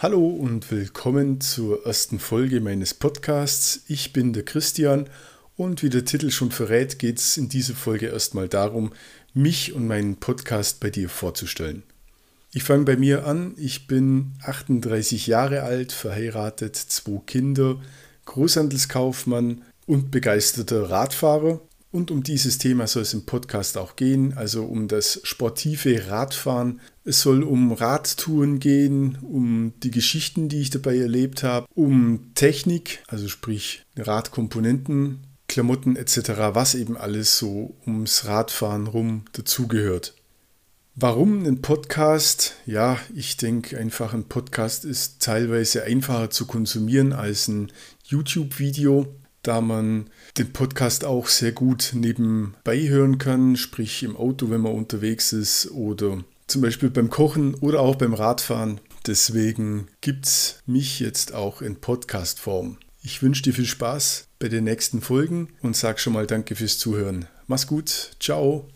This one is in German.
Hallo und willkommen zur ersten Folge meines Podcasts. Ich bin der Christian und wie der Titel schon verrät, geht es in dieser Folge erstmal darum, mich und meinen Podcast bei dir vorzustellen. Ich fange bei mir an. Ich bin 38 Jahre alt, verheiratet, zwei Kinder, Großhandelskaufmann und begeisterter Radfahrer. Und um dieses Thema soll es im Podcast auch gehen, also um das sportive Radfahren. Es soll um Radtouren gehen, um die Geschichten, die ich dabei erlebt habe, um Technik, also sprich Radkomponenten, Klamotten etc., was eben alles so ums Radfahren rum dazugehört. Warum ein Podcast? Ja, ich denke einfach, ein Podcast ist teilweise einfacher zu konsumieren als ein YouTube-Video da man den Podcast auch sehr gut nebenbei hören kann, sprich im Auto, wenn man unterwegs ist oder zum Beispiel beim Kochen oder auch beim Radfahren. Deswegen gibt es mich jetzt auch in Podcast-Form. Ich wünsche dir viel Spaß bei den nächsten Folgen und sag schon mal Danke fürs Zuhören. Mach's gut, ciao.